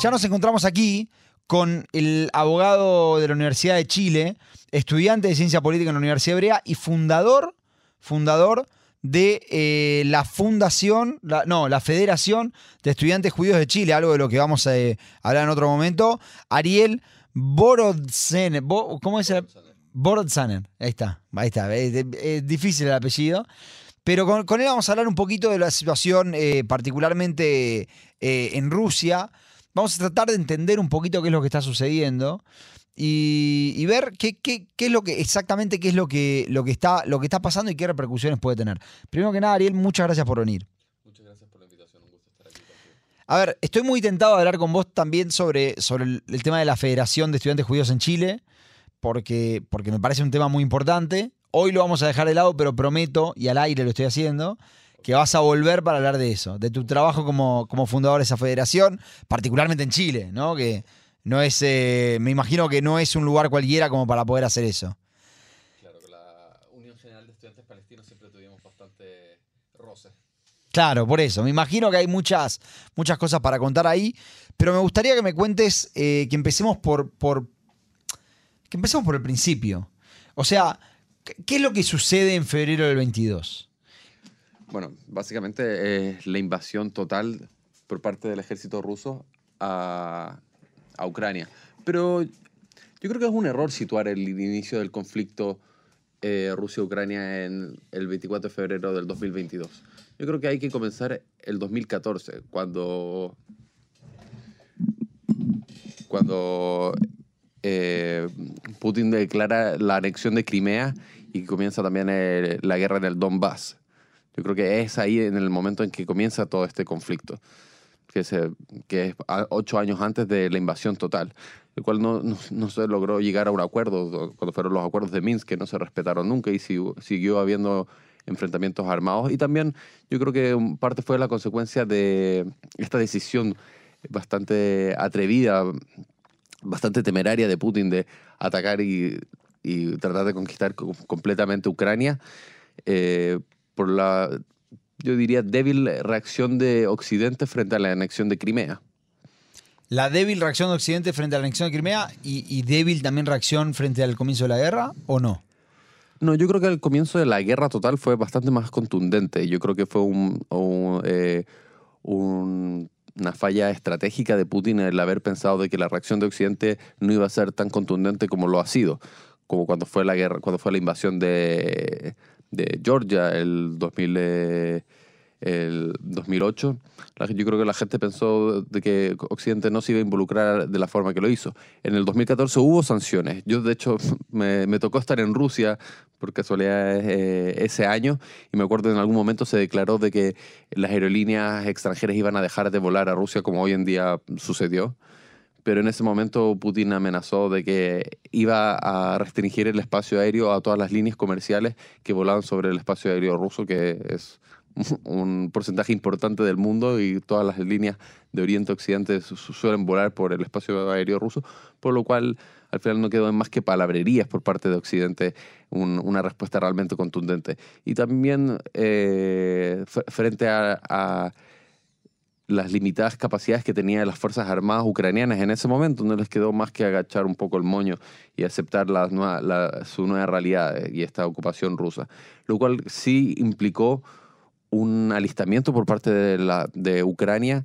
Ya nos encontramos aquí con el abogado de la Universidad de Chile, estudiante de ciencia política en la Universidad Hebrea y fundador, fundador de eh, la fundación, no, la Federación de Estudiantes Judíos de Chile, algo de lo que vamos a eh, hablar en otro momento. Ariel Borodzanen, Bo- ¿cómo es el? Borodzanen, ahí está, ahí está, es, difícil el apellido. Pero con, él vamos a hablar un poquito de la situación, eh, particularmente en Rusia. Vamos a tratar de entender un poquito qué es lo que está sucediendo y, y ver qué, qué- qué es lo que exactamente qué es lo que, lo, que está, lo que está pasando y qué repercusiones puede tener. Primero que nada, Ariel, muchas gracias por venir. Muchas gracias por la invitación, un gusto estar aquí. A ver, estoy muy tentado de hablar con vos también sobre, sobre el, el tema de la Federación de Estudiantes Judíos en Chile, porque, porque me parece un tema muy importante. Hoy lo vamos a dejar de lado, pero prometo, y al aire lo estoy haciendo, que vas a volver para hablar de eso, de tu trabajo como, como fundador de esa federación, particularmente en Chile, ¿no? Que no es, eh, me imagino que no es un lugar cualquiera como para poder hacer eso. Claro, con la Unión General de Estudiantes Palestinos siempre tuvimos bastante roce. Claro, por eso. Me imagino que hay muchas, muchas cosas para contar ahí, pero me gustaría que me cuentes, eh, que empecemos por, por, que empecemos por el principio. O sea, ¿qué- ¿qué es lo que sucede en febrero del 22? Bueno, básicamente es la invasión total por parte del ejército ruso a, Ucrania. Pero yo creo que es un error situar el inicio del conflicto eh, Rusia-Ucrania en el 24 de febrero del 2022. Yo creo que hay que comenzar el 2014, cuando, cuando eh, Putin declara la anexión de Crimea y comienza también eh, la guerra en el Donbass. Yo creo que es ahí en el momento en que comienza todo este conflicto, que, se, que es ocho años antes de la invasión total, el cual no, no, no se logró llegar a un acuerdo cuando fueron los acuerdos de Minsk, que no se respetaron nunca y sigu- siguió habiendo enfrentamientos armados. Y también yo creo que parte fue la consecuencia de esta decisión bastante atrevida, bastante temeraria de Putin de atacar y, y tratar de conquistar co- completamente Ucrania eh, por la, yo diría, débil reacción de Occidente frente a la anexión de Crimea. ¿La débil reacción de Occidente frente a la anexión de Crimea y, y débil también reacción frente al comienzo de la guerra o no? No, yo creo que el comienzo de la guerra total fue bastante más contundente. Yo creo que fue un, un, eh, un- una falla estratégica de Putin el haber pensado de que la reacción de Occidente no iba a ser tan contundente como lo ha sido, como cuando fue la guerra, cuando fue la invasión de, de Georgia el 2000, eh, el 2008. La- Yo creo que la gente pensó de que Occidente no se iba a involucrar de la forma que lo hizo. En el 2014 hubo sanciones. Yo, de hecho, me, me tocó estar en Rusia por casualidad eh, ese año y me acuerdo en algún momento se declaró de que las aerolíneas extranjeras iban a dejar de volar a Rusia como hoy en día sucedió. Pero en ese momento Putin amenazó de que iba a restringir el espacio aéreo a todas las líneas comerciales que volaban sobre el espacio aéreo ruso, que es un porcentaje importante del mundo y todas las líneas de Oriente Occidente su- su- suelen volar por el espacio aéreo ruso, por lo cual al final no quedó en más que palabrerías por parte de Occidente un- una respuesta realmente contundente. Y también eh, frente a las limitadas capacidades que tenían las Fuerzas Armadas ucranianas en ese momento, no les quedó más que agachar un poco el moño y aceptar la la- su nueva realidad eh, y esta ocupación rusa. Lo cual sí implicó un alistamiento por parte de, de Ucrania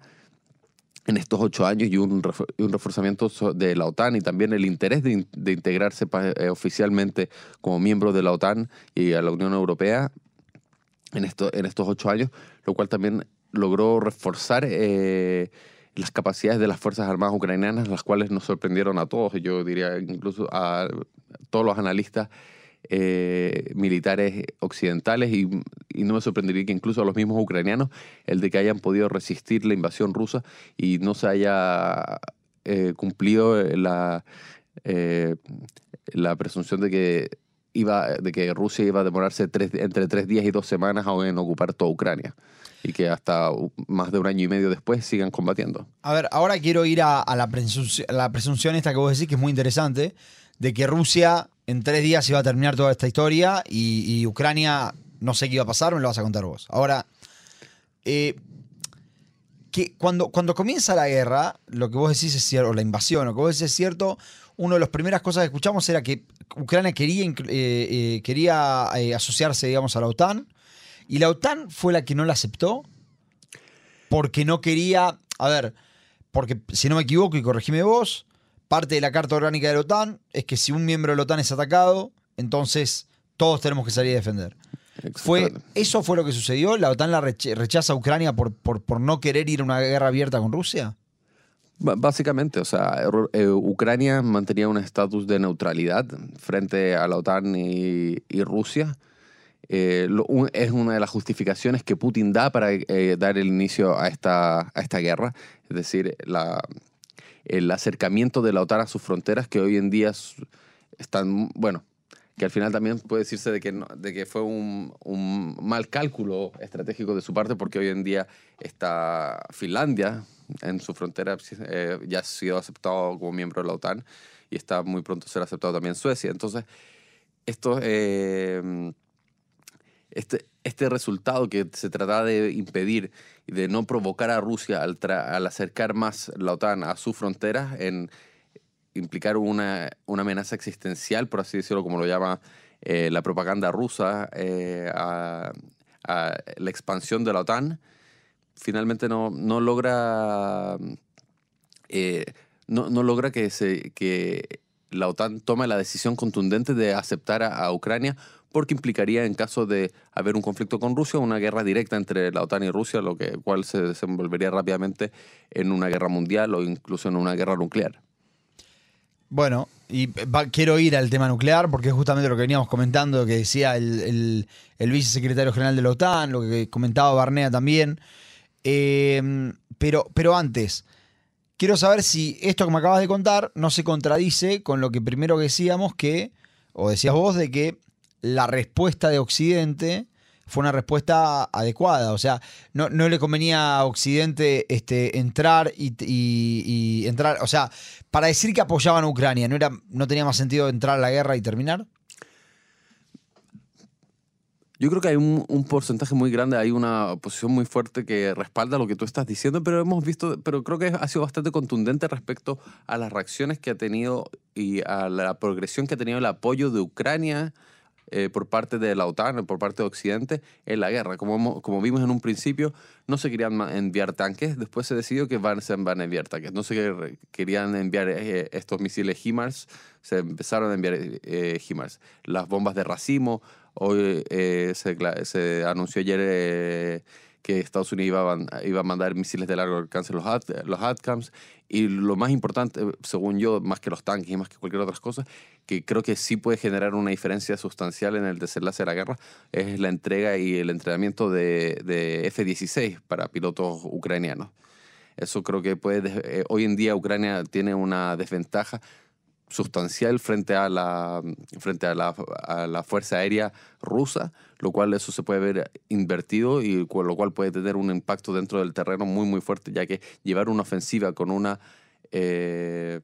en estos ocho años y un, reforzamiento de la OTAN y también el interés de, de integrarse eh, oficialmente como miembro de la OTAN y a la Unión Europea en, esto, en estos ocho años, lo cual también logró reforzar eh, las capacidades de las Fuerzas Armadas ucranianas, las cuales nos sorprendieron a todos, yo diría incluso a todos los analistas eh, militares occidentales y, no me sorprendería que incluso a los mismos ucranianos el de que hayan podido resistir la invasión rusa y no se haya eh, cumplido la, la presunción de que iba de que Rusia iba a demorarse tres- entre tres días y dos semanas en ocupar toda Ucrania y que hasta más de un año y medio después sigan combatiendo. A ver, ahora quiero ir a, la, presunci- a la presunción esta que vos decís, que es muy interesante, de que Rusia en tres días iba a terminar toda esta historia y, Ucrania no sé qué iba a pasar, me lo vas a contar vos. Ahora, eh, que cuando, cuando comienza la guerra, lo que vos decís es cierto, o la invasión, lo que vos decís es cierto, una de las primeras cosas que escuchamos era que Ucrania quería, eh, eh, quería asociarse, digamos, a la OTAN, y la OTAN fue la que no la aceptó porque no quería, a ver, porque si no me equivoco y corregime vos, parte de la Carta Orgánica de la OTAN es que si un miembro de la OTAN es atacado, entonces todos tenemos que salir a defender. Fue. ¿Eso fue lo que sucedió? ¿La OTAN la rechaza a Ucrania por, por, por no querer ir a una guerra abierta con Rusia? Básicamente, o sea, eh, Ucrania mantenía un estatus de neutralidad frente a la OTAN y, y Rusia. Eh, lo- un- es una de las justificaciones que Putin da para eh, dar el inicio a esta, a esta guerra. Es decir, la, el acercamiento de la OTAN a sus fronteras, que hoy en día están, bueno, que al final también puede decirse de que, no- de que fue un, un mal cálculo estratégico de su parte, porque hoy en día está Finlandia en su frontera, eh, ya ha sido aceptado como miembro de la OTAN y está muy pronto a ser aceptado también Suecia. Entonces, esto, eh, este, este resultado que se trataba de impedir y de no provocar a Rusia al, al acercar más la OTAN a sus fronteras, en implicar una, una amenaza existencial, por así decirlo, como lo llama eh, la propaganda rusa, eh, a, a la expansión de la OTAN, finalmente no, no logra eh, no, no logra que, se, que la OTAN tome la decisión contundente de aceptar a, Ucrania porque implicaría en caso de haber un conflicto con Rusia una guerra directa entre la OTAN y Rusia, lo que cual se desenvolvería rápidamente en una guerra mundial o incluso en una guerra nuclear. Bueno, y quiero ir al tema nuclear porque es justamente lo que veníamos comentando, que decía el vicesecretario general de la OTAN, lo que comentaba Barnea también. Eh, pero, pero antes, quiero saber si esto que me acabas de contar no se contradice con lo que primero decíamos que, o decías vos, de que la respuesta de Occidente fue una respuesta adecuada. O sea, no, no le convenía a Occidente este, entrar y, y- entrar. O sea, para decir que apoyaban a Ucrania, ¿no, era, ¿no tenía más sentido entrar a la guerra y terminar? Yo creo que hay un, un porcentaje muy grande, hay una posición muy fuerte que respalda lo que tú estás diciendo, pero hemos visto, pero creo que ha sido bastante contundente respecto a las reacciones que ha tenido y a la progresión que ha tenido el apoyo de Ucrania eh, por parte de la OTAN, por parte de Occidente en la guerra. Como, como vimos en un principio, no se querían enviar tanques, después se decidió que van, se van a enviar tanques. No se quer- querían enviar eh, estos misiles HIMARS, se empezaron a enviar eh, HIMARS. Las bombas de racimo, hoy eh, se, se anunció ayer eh, que Estados Unidos iba a, iba a mandar misiles de largo alcance, los, At- los ATACMS, y lo más importante, según yo, más que los tanques y más que cualquier otra cosa, que creo que sí puede generar una diferencia sustancial en el desenlace de la guerra, es la entrega y el entrenamiento de, de F-16 para pilotos ucranianos. Eso creo que puede... eh, hoy en día Ucrania tiene una desventaja sustancial frente a la frente a la, a la fuerza aérea rusa, lo cual eso se puede ver invertido y lo cual puede tener un impacto dentro del terreno muy muy fuerte, ya que llevar una ofensiva con una eh,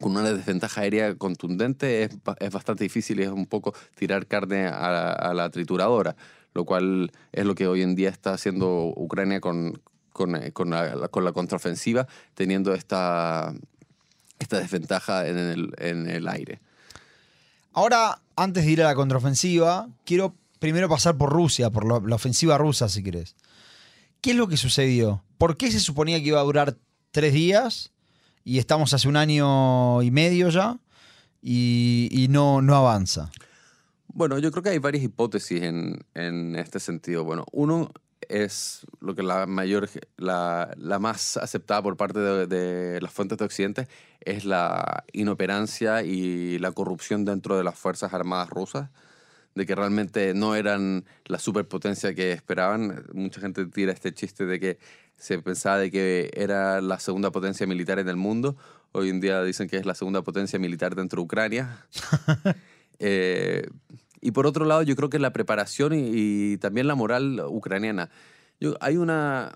con una desventaja aérea contundente es, es bastante difícil y es un poco tirar carne a, la- a la trituradora, lo cual es lo que hoy en día está haciendo Ucrania con, con, eh, con la, con la contraofensiva, teniendo esta, esta desventaja en el, en el aire. Ahora, antes de ir a la contraofensiva, quiero primero pasar por Rusia, por la, la ofensiva rusa, si querés. ¿Qué es lo que sucedió? ¿Por qué se suponía que iba a durar tres días? Y estamos hace un año y medio ya. Y, y no, no avanza. Bueno, yo creo que hay varias hipótesis en, en este sentido. Bueno, uno es lo que la mayor, la, la más aceptada por parte de, de las fuentes de Occidente es la inoperancia y la corrupción dentro de las Fuerzas Armadas rusas, de que realmente no eran la superpotencia que esperaban. Mucha gente tira este chiste de que se pensaba de que era la segunda potencia militar en el mundo. Hoy en día dicen que es la segunda potencia militar dentro de Ucrania. Eh, y por otro lado, yo creo que la preparación y, también la moral ucraniana. Yo, hay una.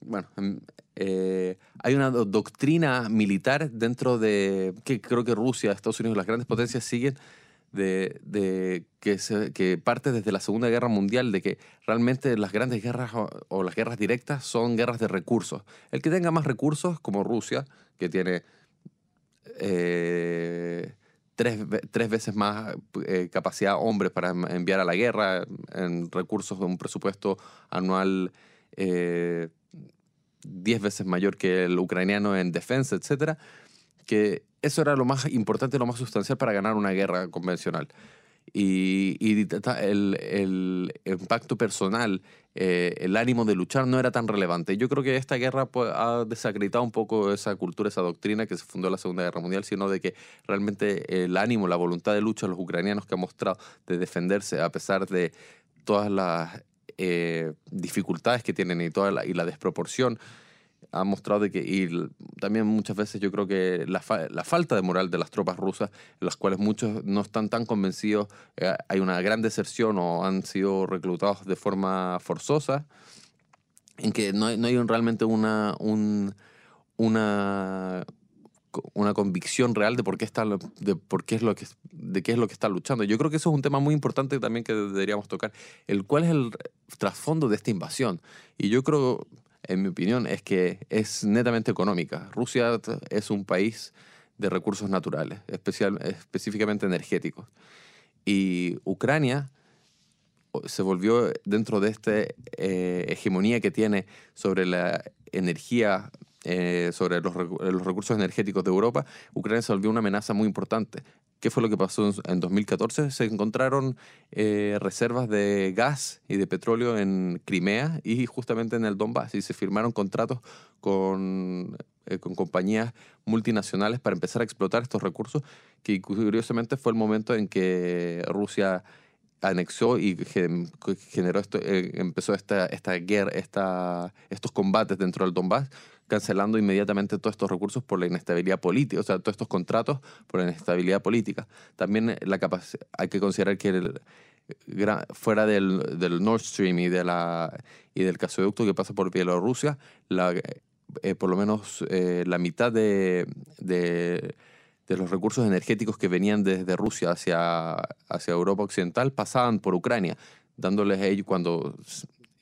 Bueno, em, eh, hay una do- doctrina militar dentro de. que creo que Rusia, Estados Unidos, las grandes potencias siguen de, de que parte desde la Segunda Guerra Mundial, de que realmente las grandes guerras o, o las guerras directas son guerras de recursos. El que tenga más recursos, como Rusia, que tiene eh, tres, tres veces más eh, capacidad hombres para em- enviar a la guerra, en recursos de un presupuesto anual eh, diez veces mayor que el ucraniano en defensa, etcétera, que eso era lo más importante, lo más sustancial para ganar una guerra convencional. Y, el, el impacto personal, eh, el ánimo de luchar no era tan relevante. Yo creo que esta guerra pues, ha desacreditado un poco esa cultura, esa doctrina que se fundó en la Segunda Guerra Mundial, sino de que realmente el ánimo, la voluntad de lucha de los ucranianos que han mostrado de defenderse a pesar de todas las eh, dificultades que tienen y toda la, y la desproporción ha mostrado que, y también muchas veces yo creo que la, fa- la falta de moral de las tropas rusas, en las cuales muchos no están tan convencidos, eh, hay una gran deserción o han sido reclutados de forma forzosa, en que no hay, no hay realmente una, un- una, una convicción real de por qué está de por qué es lo que de qué es lo que está luchando. Yo creo que eso es un tema muy importante también que deberíamos tocar, el cuál es el trasfondo de esta invasión. Y yo creo en mi opinión, es que es netamente económica. Rusia es un país de recursos naturales, especial, específicamente energéticos. Y Ucrania se volvió dentro de esta eh, hegemonía que tiene sobre la energía, eh, sobre los, los recursos energéticos de Europa, Ucrania se volvió una amenaza muy importante. ¿Qué fue lo que pasó en 2014? Se encontraron eh, reservas de gas y de petróleo en Crimea y justamente en el Donbass y se firmaron contratos con, eh, con compañías multinacionales para empezar a explotar estos recursos, que curiosamente fue el momento en que Rusia anexó y gen- generó esto, eh, empezó esta, esta guerra, esta, estos combates dentro del Donbass, cancelando inmediatamente todos estos recursos por la inestabilidad política, o sea, todos estos contratos por la inestabilidad política. También eh, la hay que considerar que fuera del, del Nord Stream y, de la, y del gasoducto que pasa por Bielorrusia, la, eh, por lo menos eh, la mitad de, de, de los recursos energéticos que venían desde Rusia hacia, hacia Europa Occidental pasaban por Ucrania, dándoles a ellos cuando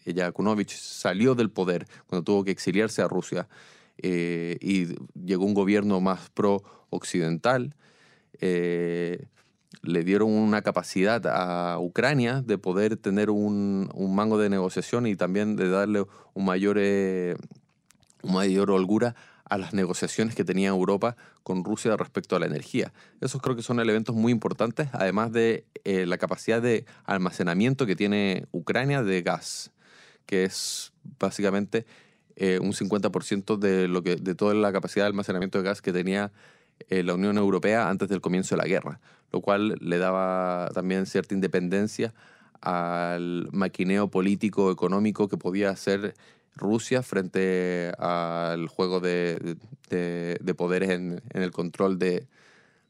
Yakunovich salió del poder, cuando tuvo que exiliarse a Rusia eh, y llegó un gobierno más pro-occidental, eh, le dieron una capacidad a Ucrania de poder tener un, un mango de negociación y también de darle un mayor, eh, un mayor holgura a las negociaciones que tenía Europa con Rusia respecto a la energía. Esos creo que son elementos muy importantes, además de eh, la capacidad de almacenamiento que tiene Ucrania de gas, que es básicamente eh, un 50% de, lo que, de toda la capacidad de almacenamiento de gas que tenía eh, la Unión Europea antes del comienzo de la guerra, lo cual le daba también cierta independencia al maquineo político económico que podía hacer Rusia frente al juego de, de- de poderes en, en el control de,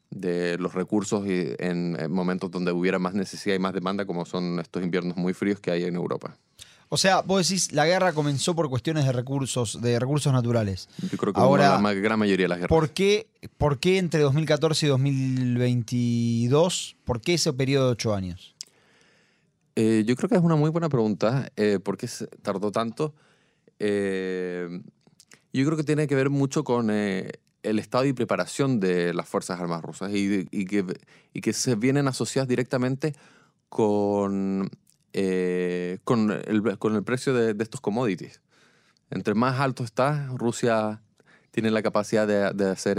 de los recursos y en, en momentos donde hubiera más necesidad y más demanda, como son estos inviernos muy fríos que hay en Europa. O sea, vos decís, la guerra comenzó por cuestiones de recursos, de recursos naturales. Yo creo que Ahora, la gran mayoría de las guerras. ¿Por qué, por qué entre 2014 y 2022? ¿Por qué ese periodo de ocho años? Eh, yo creo que es una muy buena pregunta. Eh, ¿Por qué tardó tanto? Eh, yo creo que tiene que ver mucho con eh, el estado y preparación de las Fuerzas Armadas rusas y, que, se vienen asociadas directamente con, eh, con, el, precio de, estos commodities. Entre más alto está, Rusia tiene la capacidad de, hacer,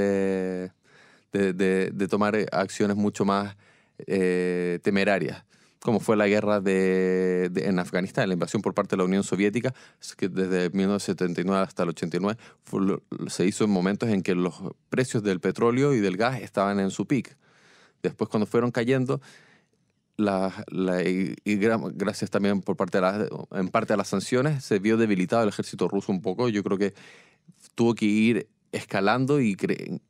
de, tomar acciones mucho más temerarias como fue la guerra de, de- en Afganistán, la invasión por parte de la Unión Soviética, que desde 1979 hasta el 89 fue se hizo en momentos en que los precios del petróleo y del gas estaban en su pic. Después, cuando fueron cayendo, la- la- y, y gra- gracias también por parte de las- en parte a las sanciones, se vio debilitado el ejército ruso un poco. Yo creo que tuvo que ir escalando y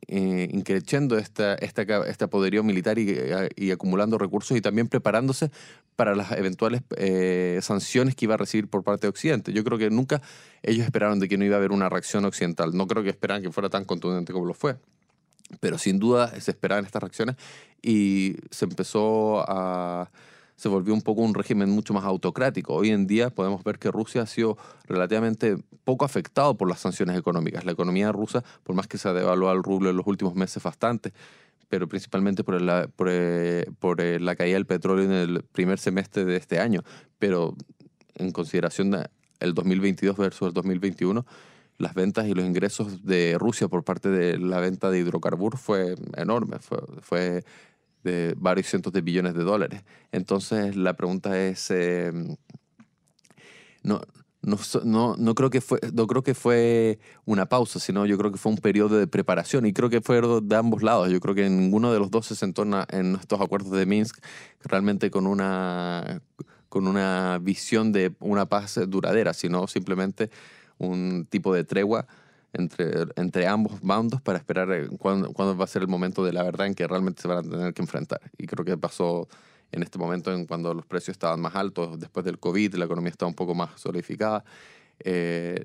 eh, increciendo esta, esta, poderío militar y, y acumulando recursos y también preparándose para las eventuales eh, sanciones que iba a recibir por parte de Occidente. Yo creo que nunca ellos esperaron de que no iba a haber una reacción occidental. No creo que esperaran que fuera tan contundente como lo fue. pero sin duda se esperaban estas reacciones y se empezó a se volvió un poco un régimen mucho más autocrático. Hoy en día podemos ver que Rusia ha sido relativamente poco afectado por las sanciones económicas. La economía rusa, por más que se ha devaluado el rublo en los últimos meses bastante, pero principalmente por la, por, eh, por eh, la caída del petróleo en el primer semestre de este año. Pero en consideración del 2022 versus el 2021, las ventas y los ingresos de Rusia por parte de la venta de hidrocarburos fue enorme, fue, fue de varios cientos de billones de dólares. Entonces la pregunta es, em, no, no, no, creo que fue, no creo que fue una pausa, sino yo creo que fue un periodo de preparación y creo que fue de ambos lados. Yo creo que ninguno de los dos se sentó en estos acuerdos de Minsk realmente con una, con una visión de una paz duradera, sino simplemente un tipo de tregua entre, entre ambos bandos para esperar eh, cuándo, cuándo, va a ser el momento de la verdad en que realmente se van a tener que enfrentar. Y creo que pasó en este momento en cuando los precios estaban más altos, después del COVID, la economía estaba un poco más solidificada. Eh,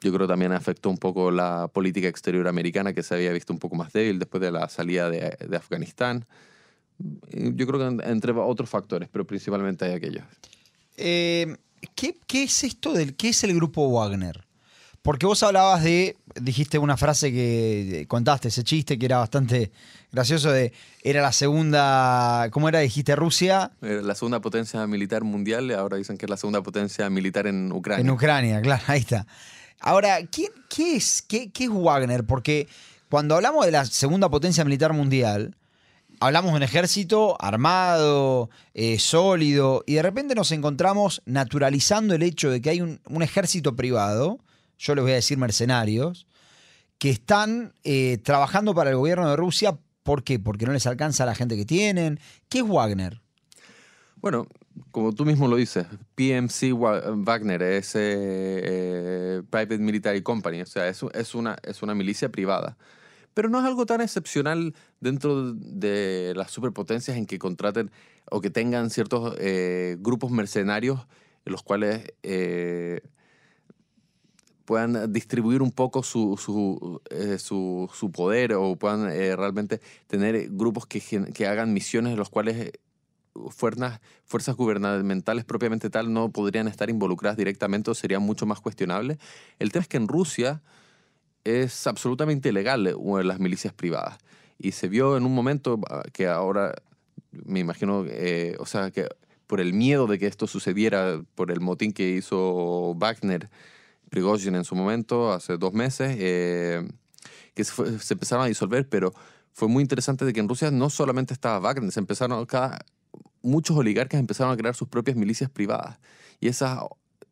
yo creo también afectó un poco la política exterior americana que se había visto un poco más débil después de la salida de, de Afganistán. Yo creo que entre otros factores, pero principalmente hay aquellos. Eh, ¿qué, ¿Qué es esto del qué es el grupo Wagner? Porque vos hablabas de, dijiste una frase que contaste, ese chiste que era bastante gracioso de, era la segunda, ¿cómo era? Dijiste Rusia. La segunda potencia militar mundial, ahora dicen que es la segunda potencia militar en Ucrania. En Ucrania, claro, ahí está. Ahora, ¿qué, qué es, qué, qué es Wagner? Porque cuando hablamos de la segunda potencia militar mundial, hablamos de un ejército armado, eh, sólido, y de repente nos encontramos naturalizando el hecho de que hay un, un ejército privado yo les voy a decir mercenarios, que están eh, trabajando para el gobierno de Rusia. ¿Por qué? Porque no les alcanza la gente que tienen. ¿Qué es Wagner? Bueno, como tú mismo lo dices, PMC Wagner es eh, eh, Private Military Company, o sea, es, una, es una milicia privada. Pero no es algo tan excepcional dentro de las superpotencias en que contraten o que tengan ciertos grupos mercenarios en los cuales puedan distribuir un poco su, su, eh, su, su poder o puedan eh, realmente tener grupos que, que hagan misiones en los cuales eh, fuerzas, fuerzas gubernamentales propiamente tal no podrían estar involucradas directamente o sería mucho más cuestionable. El tema es que en Rusia es absolutamente ilegal las milicias privadas y se vio en un momento ah, que ahora me imagino, o sea, que por el miedo de que esto sucediera, por el motín que hizo Wagner, Prigozhin en su momento, hace dos meses, eh, que se, empezaron a disolver, pero fue muy interesante de que en Rusia no solamente estaba Wagner, se empezaron cada, muchos oligarcas empezaron a crear sus propias milicias privadas. Y esas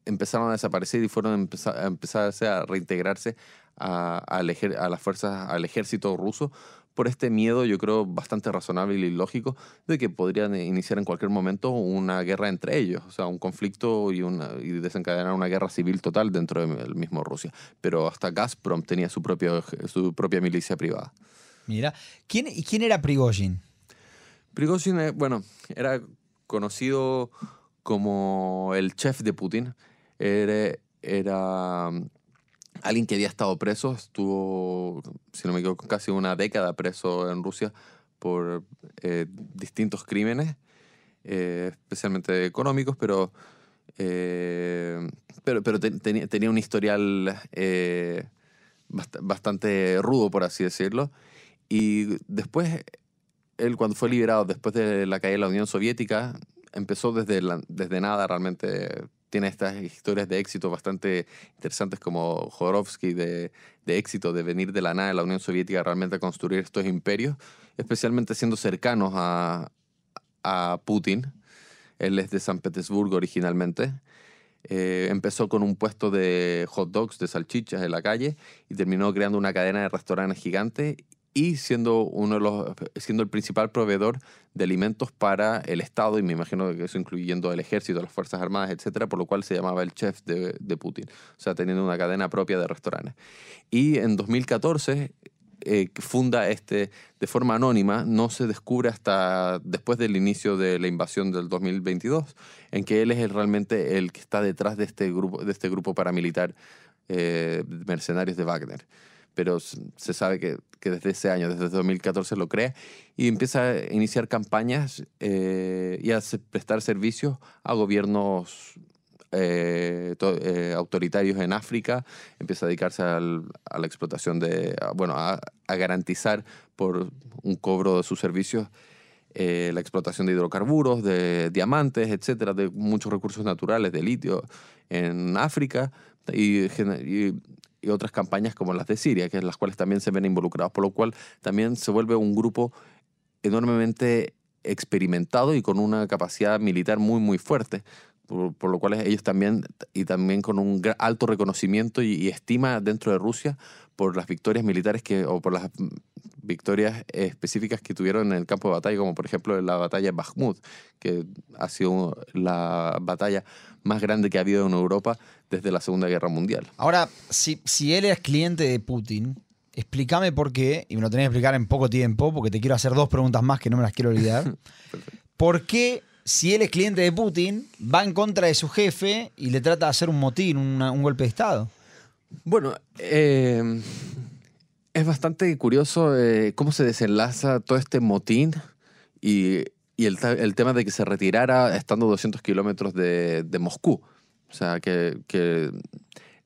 empezaron a desaparecer y fueron a empezar a, empezar a reintegrarse a, a, a las fuerzas, al ejército ruso por este miedo, yo creo, bastante razonable y lógico, de que podrían iniciar en cualquier momento una guerra entre ellos, o sea, un conflicto y, una, y desencadenar una guerra civil total dentro del mismo Rusia. Pero hasta Gazprom tenía su, propio, su propia milicia privada. Mira, ¿quién, ¿y quién era Prigozhin? Prigozhin, eh, bueno, era conocido como el chef de Putin. Era, era alguien que había estado preso, estuvo, si no me equivoco, casi una década preso en Rusia por eh, distintos crímenes, eh, especialmente económicos, pero, eh, pero, tenía un historial bastante rudo, por así decirlo. Y después, él cuando fue liberado, después de la caída de la Unión Soviética, empezó desde, desde nada realmente tiene estas historias de éxito bastante interesantes como Jodorowsky de, de, éxito, de venir de la nada de la Unión Soviética realmente a construir estos imperios, especialmente siendo cercanos a, a Putin. Él es de San Petersburgo originalmente. Eh, empezó con un puesto de hot dogs, de salchichas en la calle y terminó creando una cadena de restaurantes gigante y siendo, uno de los, siendo el principal proveedor de alimentos para el Estado, y me imagino que eso incluyendo el ejército, las Fuerzas Armadas, etcétera, por lo cual se llamaba el chef de, de Putin, o sea, teniendo una cadena propia de restaurantes. Y en 2014 eh, funda este de forma anónima, no se descubre hasta después del inicio de la invasión del 2022, en que él es realmente el que está detrás de este grupo, de este grupo paramilitar eh, mercenarios de Wagner pero se sabe que, desde ese año, desde 2014 lo crea, y empieza a iniciar campañas eh, y a prestar servicios a gobiernos eh, eh, autoritarios en África, empieza a dedicarse al- a la explotación de, bueno, a, garantizar por un cobro de sus servicios la explotación de hidrocarburos, de diamantes, etcétera, de muchos recursos naturales, de litio en África. Y, y- y otras campañas como las de Siria, que en las cuales también se ven involucrados, por lo cual también se vuelve un grupo enormemente experimentado y con una capacidad militar muy, muy fuerte. Por, por lo cual ellos también, y también con un alto reconocimiento y, y estima dentro de Rusia por las victorias militares que, o por las victorias específicas que tuvieron en el campo de batalla, como por ejemplo la batalla de Bakhmut, que ha sido la batalla más grande que ha habido en Europa desde la Segunda Guerra Mundial. Ahora, si, si él es cliente de Putin, explícame por qué, y me lo tenés que explicar en poco tiempo, porque te quiero hacer dos preguntas más que no me las quiero olvidar. ¿Por qué, si él es cliente de Putin, va en contra de su jefe y le trata de hacer un motín, un golpe de Estado? Bueno, eh, es bastante curioso eh, cómo se desenlaza todo este motín y, el, tema de que se retirara estando a 200 kilómetros de, Moscú. O sea, que,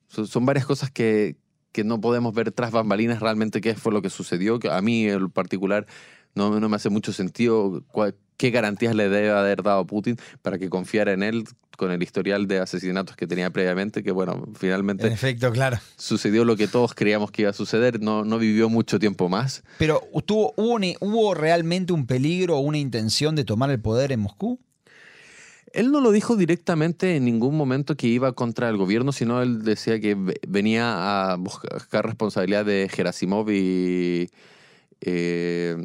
son, varias cosas que, no podemos ver tras bambalinas realmente qué fue lo que sucedió. A mí en particular no, no me hace mucho sentido cuál- qué garantías le debe haber dado Putin para que confiara en él con el historial de asesinatos que tenía previamente, que bueno, finalmente En efecto, claro. sucedió lo que todos creíamos que iba a suceder, no, no vivió mucho tiempo más. Pero ¿tuvo, hubo, ¿hubo realmente un peligro o una intención de tomar el poder en Moscú? Él no lo dijo directamente en ningún momento que iba contra el gobierno, sino él decía que ve- venía a buscar responsabilidad de Gerasimov y, eh,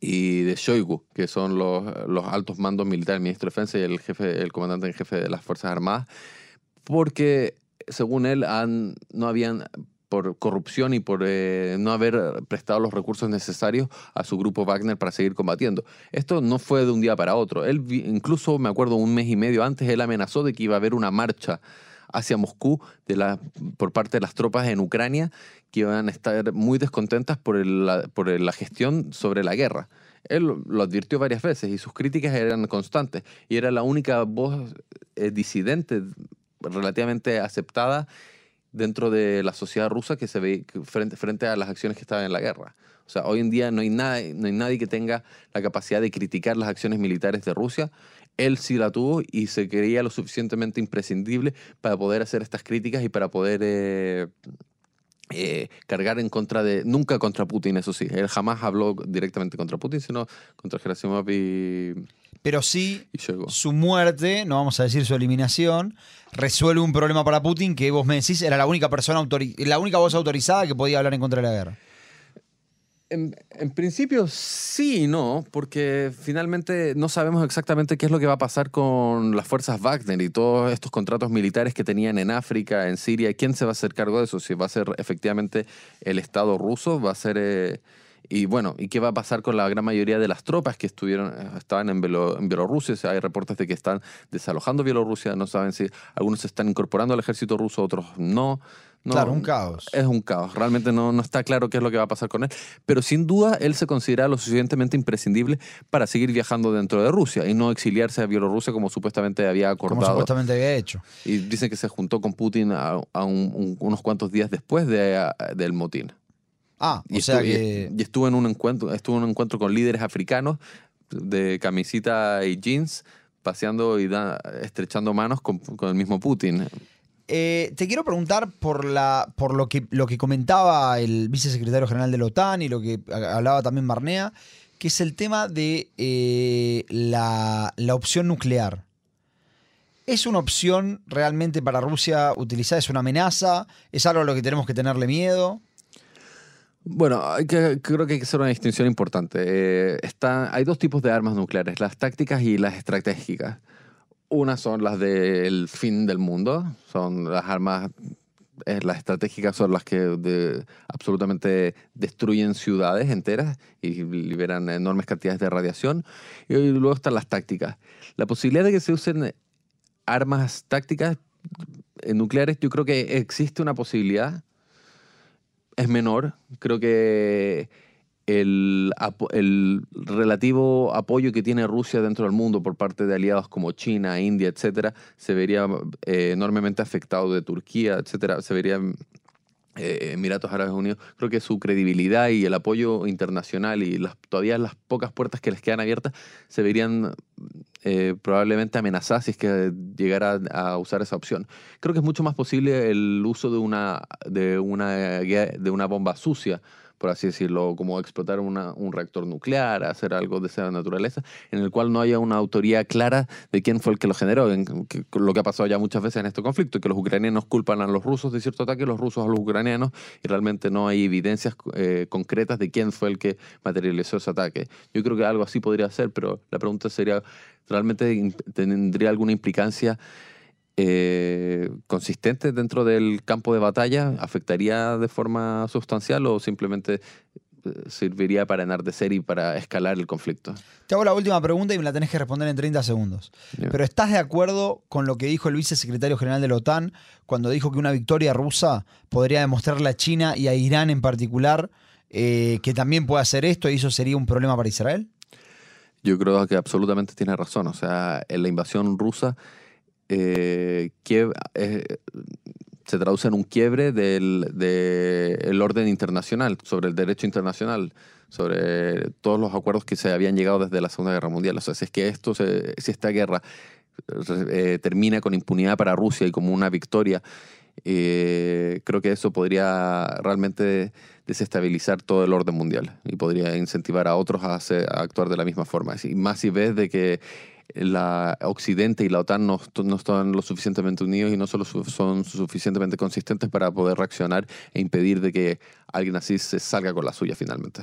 y de Shoigu, que son los, los altos mandos militares, el ministro de Defensa y el, jefe, el comandante en jefe de las Fuerzas Armadas, porque según él han, no habían por corrupción y por eh, no haber prestado los recursos necesarios a su grupo Wagner para seguir combatiendo. Esto no fue de un día para otro. Él incluso, me acuerdo, un mes y medio antes, él amenazó de que iba a haber una marcha hacia Moscú por parte de las tropas en Ucrania que iban a estar muy descontentas por, la, gestión sobre la guerra. Él lo- advirtió varias veces y sus críticas eran constantes y era la única voz eh, disidente relativamente aceptada dentro de la sociedad rusa que se ve frente, frente a las acciones que estaban en la guerra. O sea, hoy en día no hay, nada, no hay nadie que tenga la capacidad de criticar las acciones militares de Rusia. Él sí la tuvo y se creía lo suficientemente imprescindible para poder hacer estas críticas y para poder eh, eh, cargar en contra de... Nunca contra Putin, eso sí. Él jamás habló directamente contra Putin, sino contra Gerasimov y, Pero sí, y su muerte, no vamos a decir su eliminación, resuelve un problema para Putin que vos me decís era la única persona la única voz autorizada que podía hablar en contra de la guerra. En, principio sí y no, porque finalmente no sabemos exactamente qué es lo que va a pasar con las fuerzas Wagner y todos estos contratos militares que tenían en África, en Siria. ¿Quién se va a hacer cargo de eso? Si va a ser efectivamente el Estado ruso, va a ser... eh, y bueno, ¿y qué va a pasar con la gran mayoría de las tropas que estuvieron, eh, estaban en, Belo- en Bielorrusia? O sea, hay reportes de que están desalojando Bielorrusia, no saben si algunos se están incorporando al ejército ruso, otros no. No, claro, un caos. es un caos. Realmente no, no está claro qué es lo que va a pasar con él. Pero sin duda él se considera lo suficientemente imprescindible para seguir viajando dentro de Rusia y no exiliarse a Bielorrusia como supuestamente había como acordado. supuestamente había hecho. Y dicen que se juntó con Putin a, a un- un- unos cuantos días después de, a- del motín. Ah, Y, o sea estuvo, y- que... y estuvo en un encuentro, estuvo en un encuentro con líderes africanos de camisita y jeans, paseando y da- estrechando manos con, con el mismo Putin. Eh, te quiero preguntar por, la, por lo, que, lo que comentaba el vicesecretario general de la OTAN y lo que hablaba también Barnea, que es el tema de eh, la, la opción nuclear. ¿Es una opción realmente para Rusia utilizar? ¿Es una amenaza? ¿Es algo a lo que tenemos que tenerle miedo? Bueno, creo que hay que hacer una distinción importante. Eh, está, hay dos tipos de armas nucleares, las tácticas y las estratégicas. Una son las del fin del mundo, son las armas, eh, las estratégicas son las que absolutamente destruyen ciudades enteras y liberan enormes cantidades de radiación. Y luego están las tácticas. La posibilidad de que se usen armas tácticas eh, nucleares, yo creo que existe una posibilidad es menor. Creo que el, el, relativo apoyo que tiene Rusia dentro del mundo por parte de aliados como China, India, etcétera, se vería eh, enormemente afectado de Turquía, etcétera, se vería Emiratos Árabes Unidos, creo que su credibilidad y el apoyo internacional y las, todavía las pocas puertas que les quedan abiertas se verían eh, probablemente amenazadas si es que llegara a, usar esa opción. Creo que es mucho más posible el uso de una, de una, de una bomba sucia por así decirlo, como explotar un reactor nuclear, hacer algo de esa naturaleza, en el cual no haya una autoría clara de quién fue el que lo generó, lo que ha pasado ya muchas veces en este conflicto, que los ucranianos culpan a los rusos de cierto ataque, los rusos a los ucranianos, y realmente no hay evidencias eh, concretas de quién fue el que materializó ese ataque. Yo creo que algo así podría ser, pero la pregunta sería, ¿realmente tendría alguna implicancia? Eh, consistente dentro del campo de batalla afectaría de forma sustancial o simplemente eh, serviría para enardecer y para escalar el conflicto? Te hago la última pregunta y me la tenés que responder en 30 segundos. Pero ¿estás de acuerdo con lo que dijo el vicesecretario general de la OTAN cuando dijo que una victoria rusa podría demostrarle a China y a Irán en particular eh, que también puede hacer esto y eso sería un problema para Israel? Yo creo que absolutamente tiene razón. O sea, en la invasión rusa eh, eh, se traduce en un quiebre del de orden internacional, sobre el derecho internacional, sobre todos los acuerdos que se habían llegado desde la Segunda Guerra Mundial. O sea, si es que esto, si esta guerra eh, termina con impunidad para Rusia y como una victoria, creo que eso podría realmente desestabilizar todo el orden mundial y podría incentivar a otros a, a actuar de la misma forma. Y más si ves de que la Occidente y la OTAN no, no, están lo suficientemente unidos y no solo son suficientemente consistentes para poder reaccionar e impedir de que alguien así se salga con la suya finalmente.